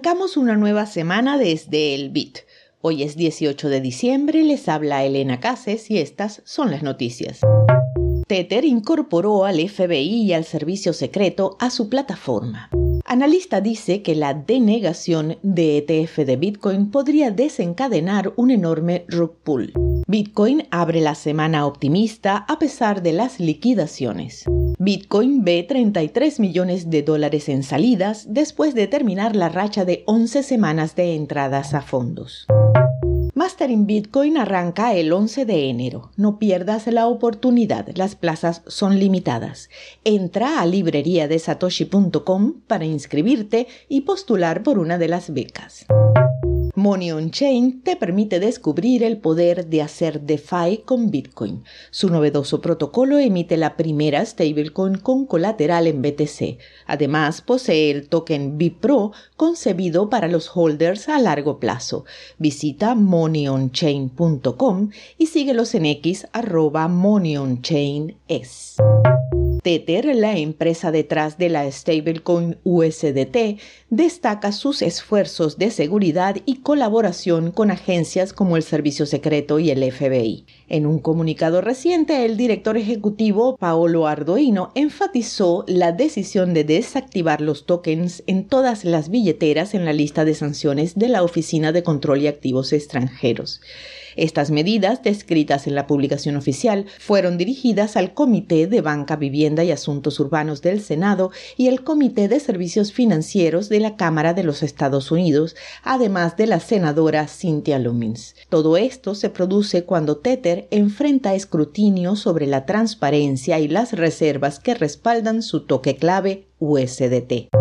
Arrancamos una nueva semana desde el BIT. Hoy es 18 de diciembre, les habla Elena Cases y estas son las noticias. Tether incorporó al FBI y al servicio secreto a su plataforma. Analista dice que la denegación de ETF de Bitcoin podría desencadenar un enorme rug pull. Bitcoin abre la semana optimista a pesar de las liquidaciones. Bitcoin ve 33 millones de dólares en salidas después de terminar la racha de 11 semanas de entradas a fondos. Mastering Bitcoin arranca el 11 de enero. No pierdas la oportunidad, las plazas son limitadas. Entra a libreriadesatoshi.com para inscribirte y postular por una de las becas. Money on Chain te permite descubrir el poder de hacer DeFi con Bitcoin. Su novedoso protocolo emite la primera stablecoin con colateral en BTC. Además, posee el token BIPRO concebido para los holders a largo plazo. Visita moneyonchain.com y síguelos en X arroba moneyonchain.es. Tether, la empresa detrás de la stablecoin USDT, destaca sus esfuerzos de seguridad y colaboración con agencias como el Servicio Secreto y el FBI. En un comunicado reciente, el director ejecutivo Paolo Ardoino enfatizó la decisión de desactivar los tokens en todas las billeteras en la lista de sanciones de la Oficina de Control y Activos Extranjeros. Estas medidas, descritas en la publicación oficial, fueron dirigidas al Comité de Banca, Vivienda y Asuntos Urbanos del Senado y el Comité de Servicios Financieros de la Cámara de los Estados Unidos, además de la senadora Cynthia Lumins. Todo esto se produce cuando Tether enfrenta escrutinio sobre la transparencia y las reservas que respaldan su toque clave USDT.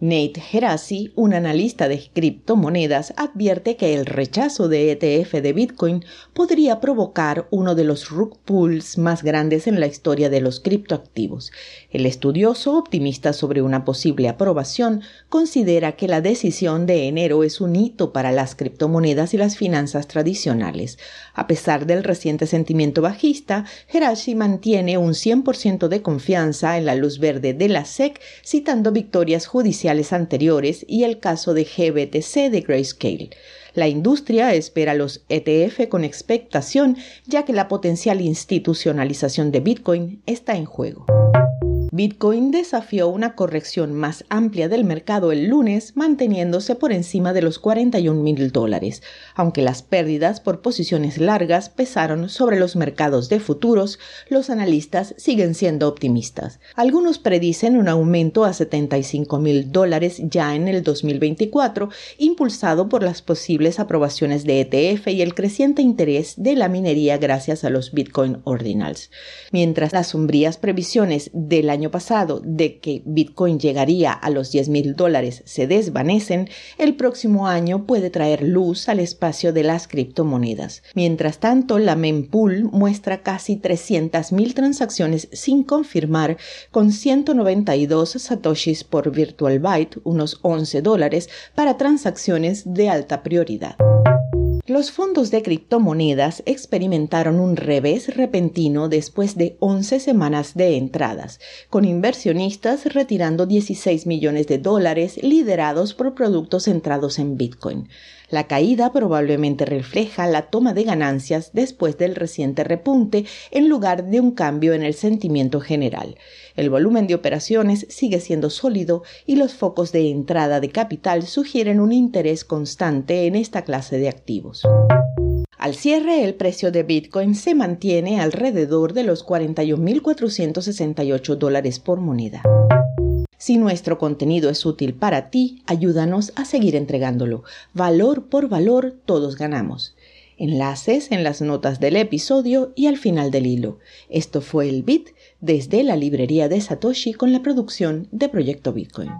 Nate Gerasi, un analista de criptomonedas, advierte que el rechazo de ETF de Bitcoin podría provocar uno de los rug pulls más grandes en la historia de los criptoactivos. El estudioso, optimista sobre una posible aprobación, considera que la decisión de enero es un hito para las criptomonedas y las finanzas tradicionales. A pesar del reciente sentimiento bajista, Gerasi mantiene un 100% de confianza en la luz verde de la SEC, citando victorias judiciales anteriores y el caso de GBTC de Grayscale. La industria espera los ETF con expectación ya que la potencial institucionalización de Bitcoin está en juego. Bitcoin desafió una corrección más amplia del mercado el lunes, manteniéndose por encima de los 41 mil dólares, aunque las pérdidas por posiciones largas pesaron sobre los mercados de futuros, los analistas siguen siendo optimistas. Algunos predicen un aumento a 75 mil dólares ya en el 2024, impulsado por las posibles aprobaciones de ETF y el creciente interés de la minería gracias a los Bitcoin Ordinals. Mientras las sombrías previsiones del año pasado de que Bitcoin llegaría a los 10 mil dólares se desvanecen, el próximo año puede traer luz al espacio de las criptomonedas. Mientras tanto, la mempool muestra casi 300 mil transacciones sin confirmar, con 192 satoshis por virtual byte, unos 11 dólares, para transacciones de alta prioridad. Los fondos de criptomonedas experimentaron un revés repentino después de 11 semanas de entradas, con inversionistas retirando 16 millones de dólares liderados por productos centrados en Bitcoin. La caída probablemente refleja la toma de ganancias después del reciente repunte en lugar de un cambio en el sentimiento general. El volumen de operaciones sigue siendo sólido y los focos de entrada de capital sugieren un interés constante en esta clase de activos. Al cierre, el precio de Bitcoin se mantiene alrededor de los 41.468 dólares por moneda. Si nuestro contenido es útil para ti, ayúdanos a seguir entregándolo. Valor por valor, todos ganamos. Enlaces en las notas del episodio y al final del hilo. Esto fue el Bit desde la librería de Satoshi con la producción de Proyecto Bitcoin.